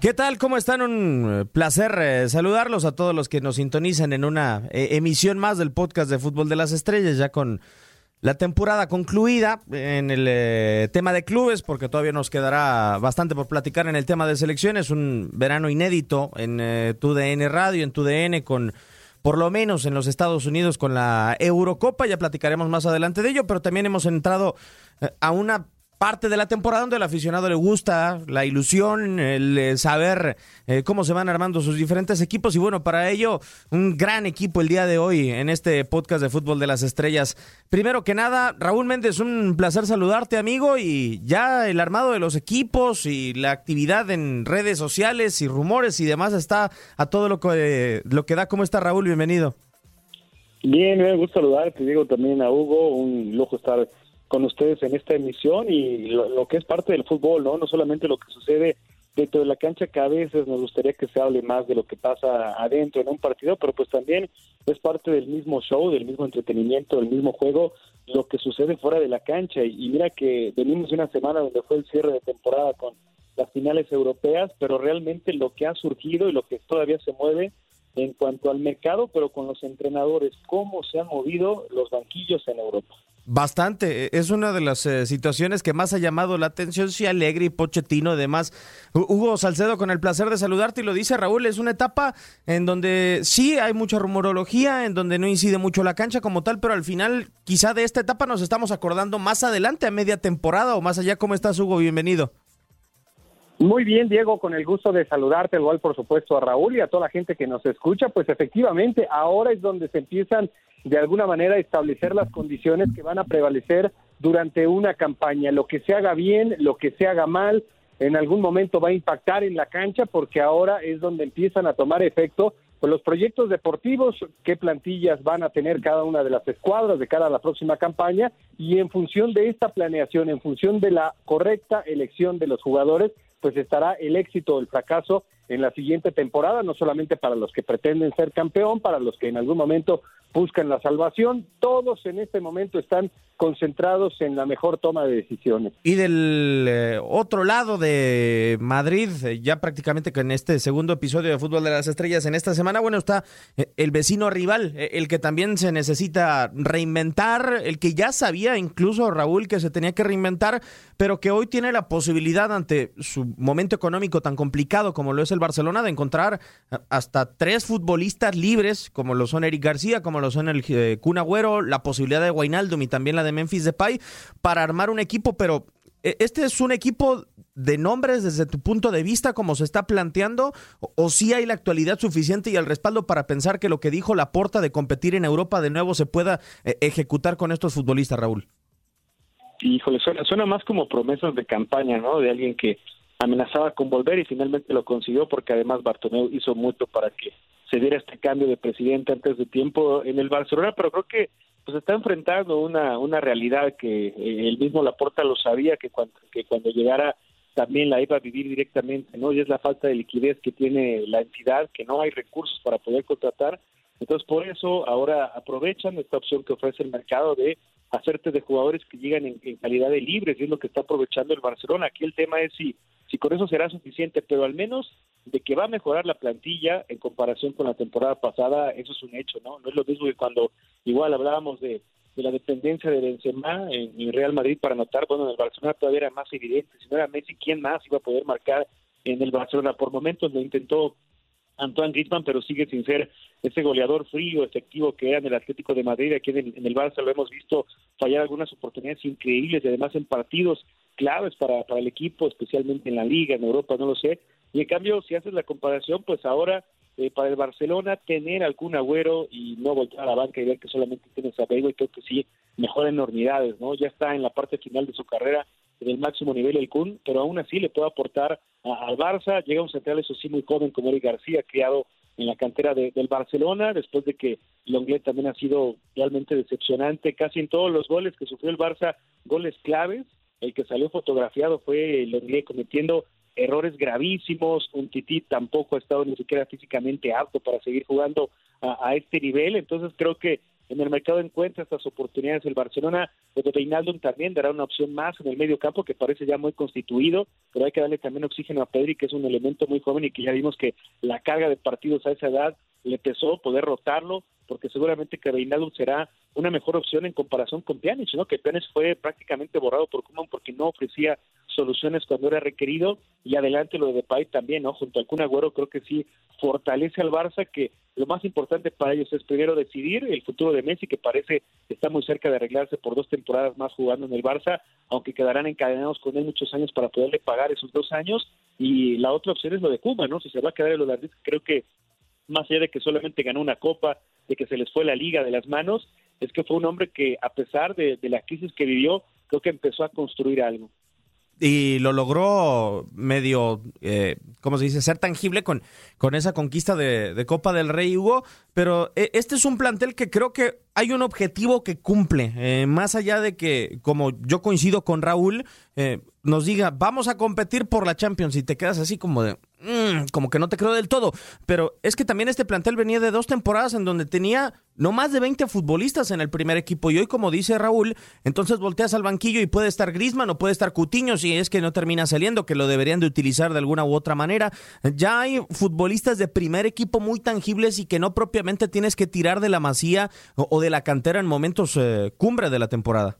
¿Qué tal? ¿Cómo están? Un eh, placer eh, saludarlos a todos los que nos sintonizan en una eh, emisión más del podcast de Fútbol de las Estrellas, ya con la temporada concluida en el tema de clubes, porque todavía nos quedará bastante por platicar en el tema de selecciones, un verano inédito en TUDN Radio, en TUDN, con por lo menos en los Estados Unidos con la Eurocopa, ya platicaremos más adelante de ello, pero también hemos entrado a una parte de la temporada donde al aficionado le gusta la ilusión, el eh, saber eh, cómo se van armando sus diferentes equipos y bueno, para ello un gran equipo el día de hoy en este podcast de Fútbol de las Estrellas. Primero que nada, Raúl Méndez, un placer saludarte amigo y ya el armado de los equipos y la actividad en redes sociales y rumores y demás está a todo lo que, lo que da. ¿Cómo está Raúl? Bienvenido. Bien, me gusta saludarte, digo también a Hugo, un lujo estar con ustedes en esta emisión y lo, que es parte del fútbol, ¿no? No solamente lo que sucede dentro de la cancha, que a veces nos gustaría que se hable más de lo que pasa adentro en un partido, pero pues también es parte del mismo show, del mismo entretenimiento, del mismo juego, lo que sucede fuera de la cancha. Y, mira que venimos de una semana donde fue el cierre de temporada con las finales europeas, pero realmente lo que ha surgido y lo que todavía se mueve en cuanto al mercado, pero con los entrenadores, cómo se han movido los banquillos en Europa. Bastante, e, es una de las eh, situaciones que más ha llamado la atención, si Alegre y Pochettino, además. Hugo Salcedo, con el placer de saludarte y lo dice Raúl, es una etapa en donde sí hay mucha rumorología, en donde no incide mucho la cancha como tal, pero al final quizá de esta etapa nos estamos acordando más adelante, a media temporada o más allá. ¿Cómo estás, Hugo? Bienvenido. Muy bien, Diego, con el gusto de saludarte, igual por supuesto a Raúl y a toda la gente que nos escucha, pues efectivamente ahora es donde se empiezan de alguna manera establecer las condiciones que van a prevalecer durante una campaña. Lo que se haga bien, lo que se haga mal, en algún momento va a impactar en la cancha porque ahora es donde empiezan a tomar efecto pues, los proyectos deportivos, qué plantillas van a tener cada una de las escuadras de cara a la próxima campaña y en función de esta planeación, en función de la correcta elección de los jugadores, pues estará el éxito o el fracaso en la siguiente temporada, no solamente para los que pretenden ser campeón, para los que en algún momento buscan la salvación, todos en este momento están concentrados en la mejor toma de decisiones. Y del eh, otro lado de Madrid, eh, ya prácticamente con este segundo episodio de Fútbol de las Estrellas en esta semana, bueno, está eh, el vecino rival, el que también se necesita reinventar, el que ya sabía incluso Raúl que se tenía que reinventar, pero que hoy tiene la posibilidad ante su momento económico tan complicado como lo es el Barcelona de encontrar hasta tres futbolistas libres, como lo son Eric García, como lo son el Kun Agüero, la posibilidad de Guainaldum y también la de Memphis Depay, para armar un equipo, pero eh, ¿este es un equipo de nombres desde tu punto de vista, como se está planteando, o, si sí hay la actualidad suficiente y el respaldo para pensar que lo que dijo Laporta de competir en Europa de nuevo se pueda eh, ejecutar con estos futbolistas, Raúl? Híjole, suena, suena más como promesas de campaña, ¿no? De alguien que amenazaba con volver y finalmente lo consiguió porque además Bartomeu hizo mucho para que se diera este cambio de presidente antes de tiempo en el Barcelona, pero creo que pues está enfrentando una una realidad que eh, el mismo Laporta lo sabía que cuando que cuando llegara también la iba a vivir directamente, ¿no? Y es la falta de liquidez que tiene la entidad, que no hay recursos para poder contratar. Entonces, por eso ahora aprovechan esta opción que ofrece el mercado de hacerte de jugadores que llegan en, en calidad de libres, y es lo que está aprovechando el Barcelona. Aquí el tema es si si con eso será suficiente, pero al menos de que va a mejorar la plantilla en comparación con la temporada pasada, eso es un hecho, ¿no? No es lo mismo que cuando igual hablábamos de, la dependencia de Benzema en, Real Madrid para anotar, bueno, en el Barcelona todavía era más evidente, si no era Messi, ¿quién más iba a poder marcar en el Barcelona? Por momentos lo intentó Antoine Griezmann, pero sigue sin ser ese goleador frío, efectivo que era en el Atlético de Madrid, aquí en el, en el Barça lo hemos visto fallar algunas oportunidades increíbles y además en partidos claves para, para el equipo, especialmente en la liga, en Europa, no lo sé. Y en cambio, si haces la comparación, pues ahora eh, para el Barcelona tener algún agüero y no volver a la banca y ver que solamente tienes a Bale, creo que sí mejora enormidades, ¿no? Ya está en la parte final de su carrera del máximo nivel el Kun, pero aún así le puede aportar al Barça. Llega un central, eso sí, muy joven como Eric García, criado en la cantera del Barcelona, después de que Longlet también ha sido realmente decepcionante, casi en todos los goles que sufrió el Barça, goles claves, el que salió fotografiado fue Longlet cometiendo errores gravísimos, un Tití tampoco ha estado ni siquiera físicamente apto para seguir jugando a, este nivel, entonces creo que en el mercado encuentra estas oportunidades el Barcelona, Reinaldo también dará una opción más en el medio campo que parece ya muy constituido, pero hay que darle también oxígeno a Pedri, que es un elemento muy joven y que ya vimos que la carga de partidos a esa edad le pesó poder rotarlo, porque seguramente que Reinaldo será una mejor opción en comparación con Pjanic, ¿no? Que Pjanic fue prácticamente borrado por Koeman porque no ofrecía soluciones cuando era requerido y adelante lo de Depay también, ¿no? Junto al Kun Agüero creo que sí fortalece al Barça que lo más importante para ellos es primero decidir el futuro de Messi que parece está muy cerca de arreglarse por dos temporadas más jugando en el Barça, aunque quedarán encadenados con él muchos años para poderle pagar esos dos años y la otra opción es lo de Cuba, ¿no? Si se va a quedar el holandés, creo que más allá de que solamente ganó una copa, de que se les fue la liga de las manos, es que fue un hombre que a pesar de, de la crisis que vivió, creo que empezó a construir algo y lo logró medio, eh, ¿cómo se dice?, ser tangible con, con esa conquista de, Copa del Rey, Hugo. Pero eh, este es un plantel que creo que hay un objetivo que cumple, eh, más allá de que, como yo coincido con Raúl, eh, nos diga, vamos a competir por la Champions y te quedas así como de, mm, como que no te creo del todo. Pero es que también este plantel venía de dos temporadas en donde tenía no más de 20 futbolistas en el primer equipo y hoy, como dice Raúl, entonces volteas al banquillo y puede estar Grisman o puede estar Cutiño si es que no termina saliendo, que lo deberían de utilizar de alguna u otra manera. Ya hay futbolistas de primer equipo muy tangibles y que no propiamente tienes que tirar de la masía o, de la cantera en momentos eh, cumbre de la temporada.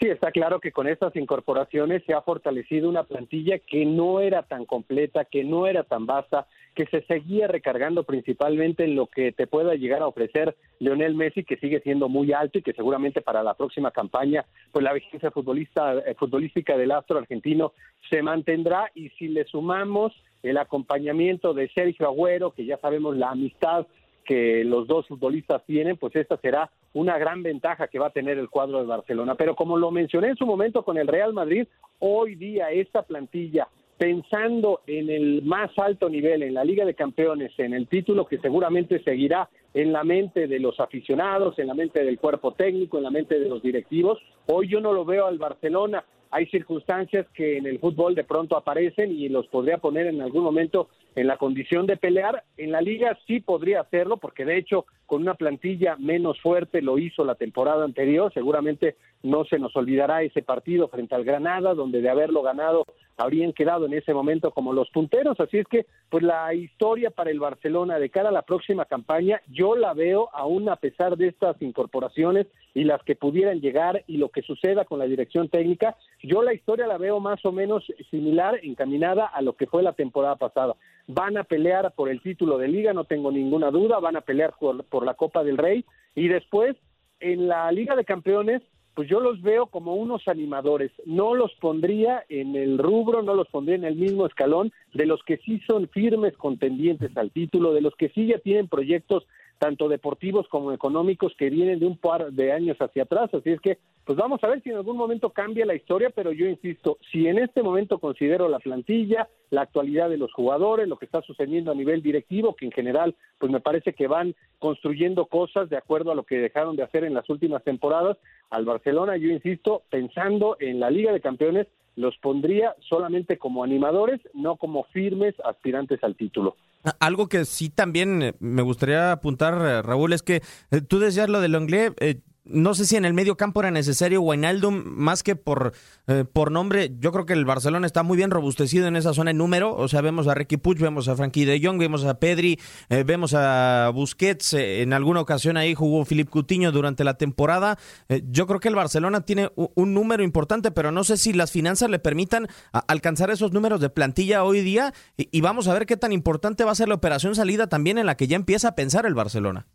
Sí, está claro que con estas incorporaciones se ha fortalecido una plantilla que no era tan completa, que no era tan vasta, que se seguía recargando principalmente en lo que te pueda llegar a ofrecer Leonel Messi, que sigue siendo muy alto y que seguramente para la próxima campaña, pues la vigencia futbolista, eh, futbolística del astro argentino se mantendrá. Y si le sumamos el acompañamiento de Sergio Agüero, que ya sabemos la amistad que los dos futbolistas tienen, pues esta será una gran ventaja que va a tener el cuadro de Barcelona. Pero como lo mencioné en su momento con el Real Madrid, hoy día esta plantilla, pensando en el más alto nivel, en la Liga de Campeones, en el título que seguramente seguirá en la mente de los aficionados, en la mente del cuerpo técnico, en la mente de los directivos, hoy yo no lo veo al Barcelona hay circunstancias que en el fútbol de pronto aparecen y los podría poner en algún momento en la condición de pelear. En la liga sí podría hacerlo, porque de hecho con una plantilla menos fuerte lo hizo la temporada anterior. Seguramente no se nos olvidará ese partido frente al Granada, donde de haberlo ganado habrían quedado en ese momento como los punteros. Así es que, pues la historia para el Barcelona de cara a la próxima campaña, yo la veo aún a pesar de estas incorporaciones y las que pudieran llegar y lo que suceda con la dirección técnica, yo la historia la veo más o menos similar, encaminada a lo que fue la temporada pasada. Van a pelear por el título de liga, no tengo ninguna duda, van a pelear por, por la Copa del Rey y después en la Liga de Campeones pues yo los veo como unos animadores. No los pondría en el rubro, no los pondría en el mismo escalón de los que sí son firmes contendientes al título, de los que sí ya tienen proyectos tanto deportivos como económicos que vienen de un par de años hacia atrás. Así es que, pues vamos a ver si en algún momento cambia la historia, pero yo insisto, si en este momento considero la plantilla, la actualidad de los jugadores, lo que está sucediendo a nivel directivo, que en general, pues me parece que van construyendo cosas de acuerdo a lo que dejaron de hacer en las últimas temporadas, al Barcelona, yo insisto, pensando en la Liga de Campeones, los pondría solamente como animadores, no como firmes aspirantes al título. Algo que sí también eh, me gustaría apuntar, eh, Raúl, es que eh, tú decías lo del Longlé, no sé si en el medio campo era necesario Wijnaldum, más que por, eh, por nombre, yo creo que el Barcelona está muy bien robustecido en esa zona en número, o sea, vemos a Ricky Puig, vemos a Frankie de Jong, vemos a Pedri, eh, vemos a Busquets, eh, en alguna ocasión ahí jugó Philippe Coutinho durante la temporada, yo creo que el Barcelona tiene un, número importante, pero no sé si las finanzas le permitan alcanzar esos números de plantilla hoy día, y vamos a ver qué tan importante va a ser la operación salida también en la que ya empieza a pensar el Barcelona.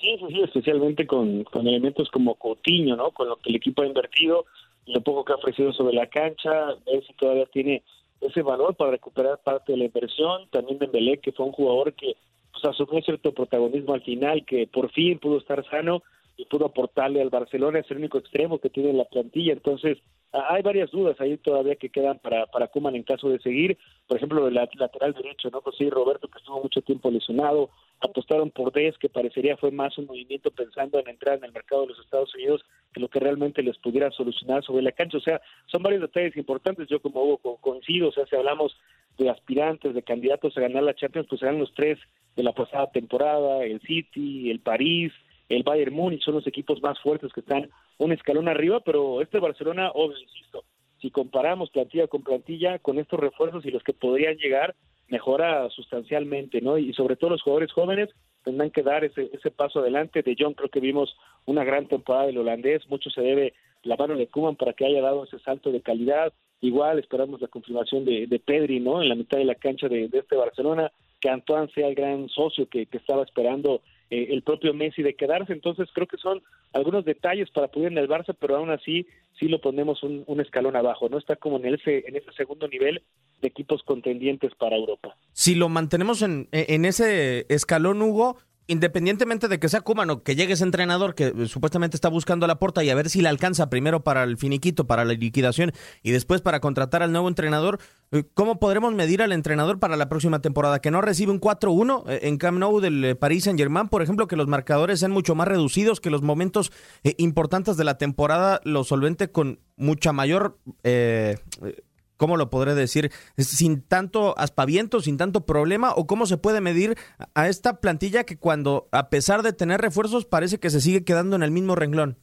Sí, sí, especialmente con, con elementos como Coutinho, ¿no? Con lo que el equipo ha invertido, lo poco que ha ofrecido sobre la cancha, ver todavía tiene ese valor para recuperar parte de la inversión. También Dembélé, que fue un jugador que pues, asumió cierto protagonismo al final, que por fin pudo estar sano y pudo aportarle al Barcelona, es el único extremo que tiene en la plantilla, entonces hay varias dudas ahí todavía que quedan para, para Kuman en caso de seguir, por ejemplo, el lateral derecho, ¿no? Pues sí, Roberto que estuvo mucho tiempo lesionado, apostaron por Des, que parecería fue más un movimiento pensando en entrar en el mercado de los Estados Unidos que lo que realmente les pudiera solucionar sobre la cancha, o sea, son varios detalles importantes, yo como Hugo coincido, o sea, si hablamos de aspirantes, de candidatos a ganar la Champions, pues serán los tres de la pasada temporada, el City, el París, el Bayern Múnich son los equipos más fuertes que están un escalón arriba, pero este Barcelona, obvio, insisto, si comparamos plantilla con plantilla, con estos refuerzos y los que podrían llegar, mejora sustancialmente, ¿no? Y sobre todo los jugadores jóvenes tendrán que dar ese, ese paso adelante. De John creo que vimos una gran temporada del holandés, mucho se debe la mano de Kuman para que haya dado ese salto de calidad. Igual esperamos la confirmación de, de Pedri, ¿no? En la mitad de la cancha de, de este Barcelona, que Antoine sea el gran socio que, que estaba esperando eh, el propio Messi de quedarse. Entonces creo que son algunos detalles para poder en el Barça, pero aún así sí lo ponemos un, un escalón abajo, ¿no? Está como en ese, en ese segundo nivel de equipos contendientes para Europa. Si lo mantenemos en, en ese escalón, Hugo, independientemente de que sea Kuman o que llegue ese entrenador que eh, supuestamente está buscando la puerta y a ver si le alcanza primero para el finiquito, para la liquidación y después para contratar al nuevo entrenador, eh, ¿cómo podremos medir al entrenador para la próxima temporada? Que no recibe un 4-1 eh, en Camp Nou del Paris Saint-Germain, por ejemplo, que los marcadores sean mucho más reducidos, que los momentos importantes de la temporada los solvente con mucha mayor ¿cómo lo podré decir? Sin tanto aspaviento, sin tanto problema, o cómo se puede medir a esta plantilla que cuando, a pesar de tener refuerzos, parece que se sigue quedando en el mismo renglón.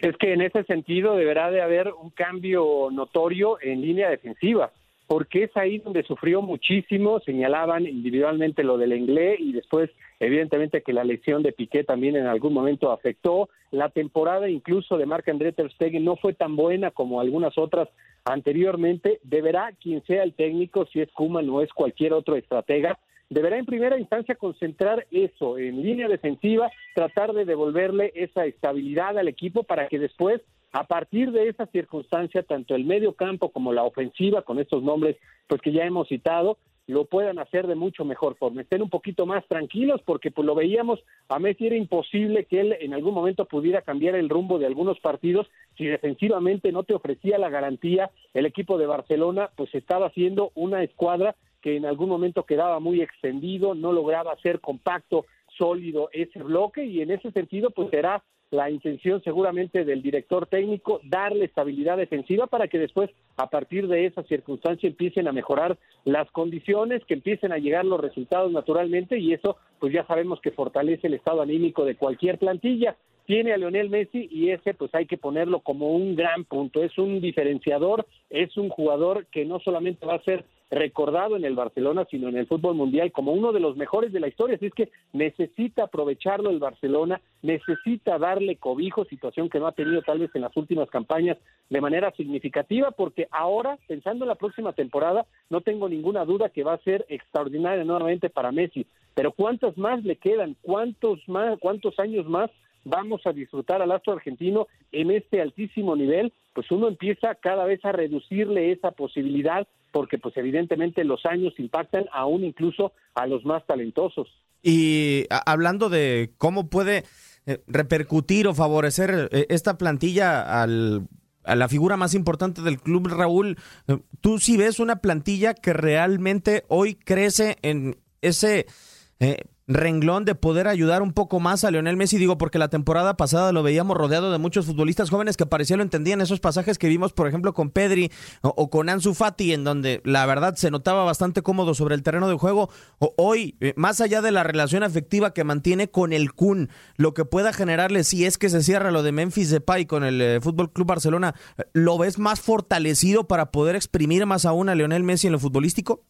Es que en ese sentido deberá de haber un cambio notorio en línea defensiva, porque es ahí donde sufrió muchísimo, señalaban individualmente lo del inglés y después evidentemente que la lesión de Piqué también en algún momento afectó, la temporada incluso de Marc André Ter Stegen no fue tan buena como algunas otras anteriormente, deberá quien sea el técnico, si es Kuma no es cualquier otro estratega, deberá en primera instancia concentrar eso en línea defensiva, tratar de devolverle esa estabilidad al equipo para que después, a partir de esa circunstancia, tanto el medio campo como la ofensiva, con estos nombres pues que ya hemos citado, lo puedan hacer de mucho mejor forma, estén un poquito más tranquilos porque pues lo veíamos, a Messi era imposible que él en algún momento pudiera cambiar el rumbo de algunos partidos si defensivamente no te ofrecía la garantía, el equipo de Barcelona pues estaba haciendo una escuadra que en algún momento quedaba muy extendido, no lograba ser compacto, sólido ese bloque y en ese sentido pues será la intención seguramente del director técnico darle estabilidad defensiva para que después a partir de esa circunstancia empiecen a mejorar las condiciones, que empiecen a llegar los resultados naturalmente y eso pues ya sabemos que fortalece el estado anímico de cualquier plantilla. Tiene a Leonel Messi y ese pues hay que ponerlo como un gran punto, es un diferenciador, es un jugador que no solamente va a ser recordado en el Barcelona, sino en el fútbol mundial como uno de los mejores de la historia. Así es que necesita aprovecharlo el Barcelona, necesita darle cobijo, situación que no ha tenido tal vez en las últimas campañas de manera significativa, porque ahora, pensando en la próxima temporada, no tengo ninguna duda que va a ser extraordinaria nuevamente para Messi. Pero ¿cuántas más le quedan? ¿Cuántos más, cuántos años más vamos a disfrutar al astro argentino en este altísimo nivel? Pues uno empieza cada vez a reducirle esa posibilidad porque pues evidentemente los años impactan aún incluso a los más talentosos. Y hablando de cómo puede eh, repercutir o favorecer eh, esta plantilla al a la figura más importante del club, Raúl, eh, tú sí ves una plantilla que realmente hoy crece en ese renglón de poder ayudar un poco más a Leonel Messi, digo, porque la temporada pasada lo veíamos rodeado de muchos futbolistas jóvenes que parecía lo entendían esos pasajes que vimos, por ejemplo, con Pedri o, con Ansu Fati, en donde la verdad se notaba bastante cómodo sobre el terreno de juego. Hoy, eh, más allá de la relación afectiva que mantiene con el Kun, lo que pueda generarle si es que se cierra lo de Memphis Depay con el eh, Fútbol Club Barcelona, ¿lo ves más fortalecido para poder exprimir más aún a Leonel Messi en lo futbolístico?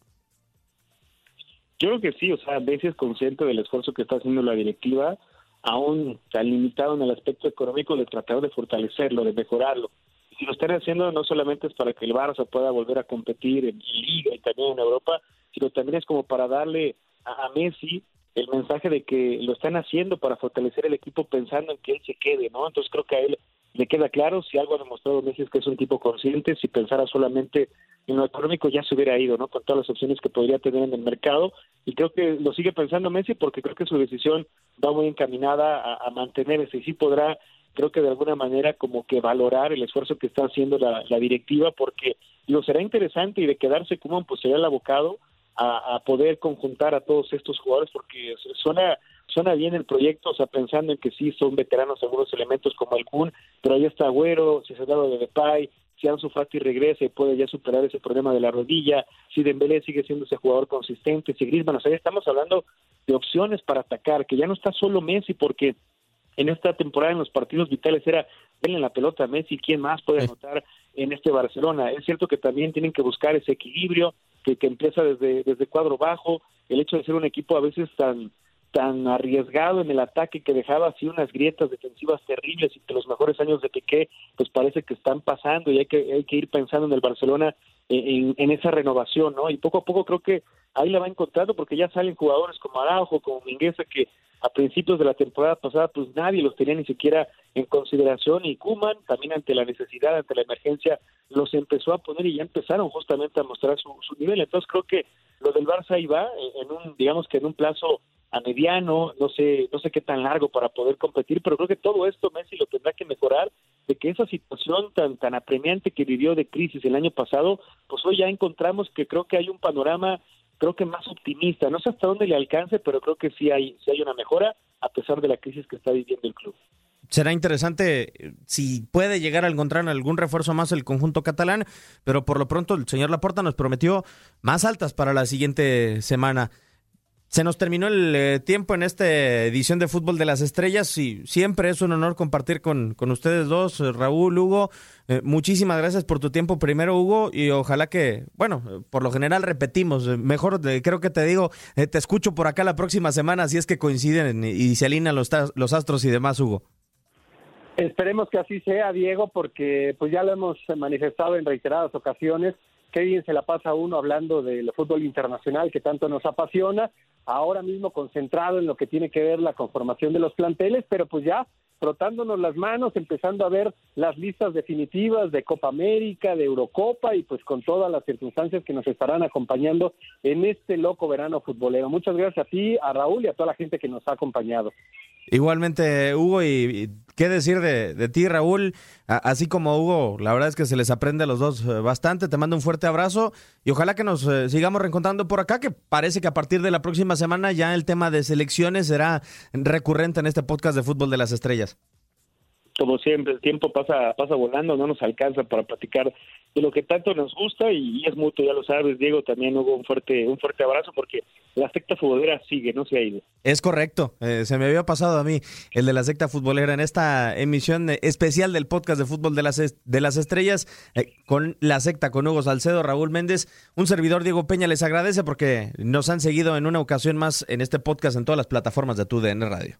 Yo creo que sí, o sea, a veces consciente del esfuerzo que está haciendo la directiva, aún tan limitado en el aspecto económico de tratar de fortalecerlo, de mejorarlo. Y si lo están haciendo no solamente es para que el Barça pueda volver a competir en Liga y también en Europa, sino también es como para darle a, Messi el mensaje de que lo están haciendo para fortalecer el equipo pensando en que él se quede, ¿no? Entonces creo que a él le queda claro, si algo ha demostrado Messi es que es un tipo consciente, si pensara solamente en lo económico ya se hubiera ido, ¿no? Con todas las opciones que podría tener en el mercado y creo que lo sigue pensando Messi porque creo que su decisión va muy encaminada a, a mantenerse y sí podrá, creo que de alguna manera como que valorar el esfuerzo que está haciendo la, directiva porque lo será interesante y de quedarse como pues será el abocado a, poder conjuntar a todos estos jugadores porque suena suena bien el proyecto, o sea, pensando en que sí son veteranos algunos elementos como el Kun, pero ahí está Agüero, dado de Depay, si Ansu Fati regresa y puede ya superar ese problema de la rodilla, si Dembélé sigue siendo ese jugador consistente, si Griezmann, o sea, ya estamos hablando de opciones para atacar, que ya no está solo Messi porque en esta temporada en los partidos vitales era denle la pelota a Messi, ¿quién más puede anotar en este Barcelona? Es cierto que también tienen que buscar ese equilibrio que, que empieza desde, desde cuadro bajo, el hecho de ser un equipo a veces tan tan arriesgado en el ataque que dejaba así unas grietas defensivas terribles y que los mejores años de Piqué pues parece que están pasando y hay que hay que ir pensando en el Barcelona en, en esa renovación, ¿no? Y poco a poco creo que ahí la va encontrando porque ya salen jugadores como Araujo, como Mingueza que a principios de la temporada pasada pues nadie los tenía ni siquiera en consideración y Kuman también ante la necesidad, ante la emergencia los empezó a poner y ya empezaron justamente a mostrar su, su nivel. Entonces creo que lo del Barça ahí va en un digamos que en un plazo a mediano, no sé, no sé qué tan largo para poder competir, pero creo que todo esto Messi lo tendrá que mejorar, de que esa situación tan tan apremiante que vivió de crisis el año pasado, pues hoy ya encontramos que creo que hay un panorama creo que más optimista, no sé hasta dónde le alcance, pero creo que sí hay sí hay una mejora a pesar de la crisis que está viviendo el club. Será interesante eh, si puede llegar a encontrar algún refuerzo más el conjunto catalán, pero por lo pronto el señor Laporta nos prometió más altas para la siguiente semana. Se nos terminó el eh, tiempo en esta edición de Fútbol de las Estrellas y siempre es un honor compartir con, con ustedes dos, eh, Raúl, Hugo. Eh, muchísimas gracias por tu tiempo primero, Hugo, y ojalá que, bueno, por lo general repetimos. Mejor creo que te digo, te escucho por acá la próxima semana si es que coinciden y, se alinean los, los astros y demás, Hugo. Esperemos que así sea, Diego, porque pues ya lo hemos manifestado en reiteradas ocasiones. Qué bien se la pasa uno hablando del fútbol internacional que tanto nos apasiona, ahora mismo concentrado en lo que tiene que ver la conformación de los planteles, pero pues ya frotándonos las manos, empezando a ver las listas definitivas de Copa América, de Eurocopa y pues con todas las circunstancias que nos estarán acompañando en este loco verano futbolero. Muchas gracias a ti, a Raúl y a toda la gente que nos ha acompañado. Igualmente, Hugo, y, qué decir de, de ti, Raúl. Así como Hugo, la verdad es que se les aprende a los dos eh, bastante. Te mando un fuerte abrazo y ojalá que nos eh, sigamos reencontrando por acá, que parece que a partir de la próxima semana ya el tema de selecciones será recurrente en este podcast de Fútbol de las Estrellas. Como siempre, el tiempo pasa pasa volando, no nos alcanza para platicar de lo que tanto nos gusta y, es mutuo, ya lo sabes, Diego, también hubo un fuerte un fuerte abrazo porque la secta futbolera sigue, no se ha ido. Es correcto, eh, se me había pasado a mí el de la secta futbolera en esta emisión especial del podcast de fútbol de las, de las estrellas eh, con la secta, con Hugo Salcedo, Raúl Méndez, un servidor Diego Peña les agradece porque nos han seguido en una ocasión más en este podcast en todas las plataformas de TUDN Radio.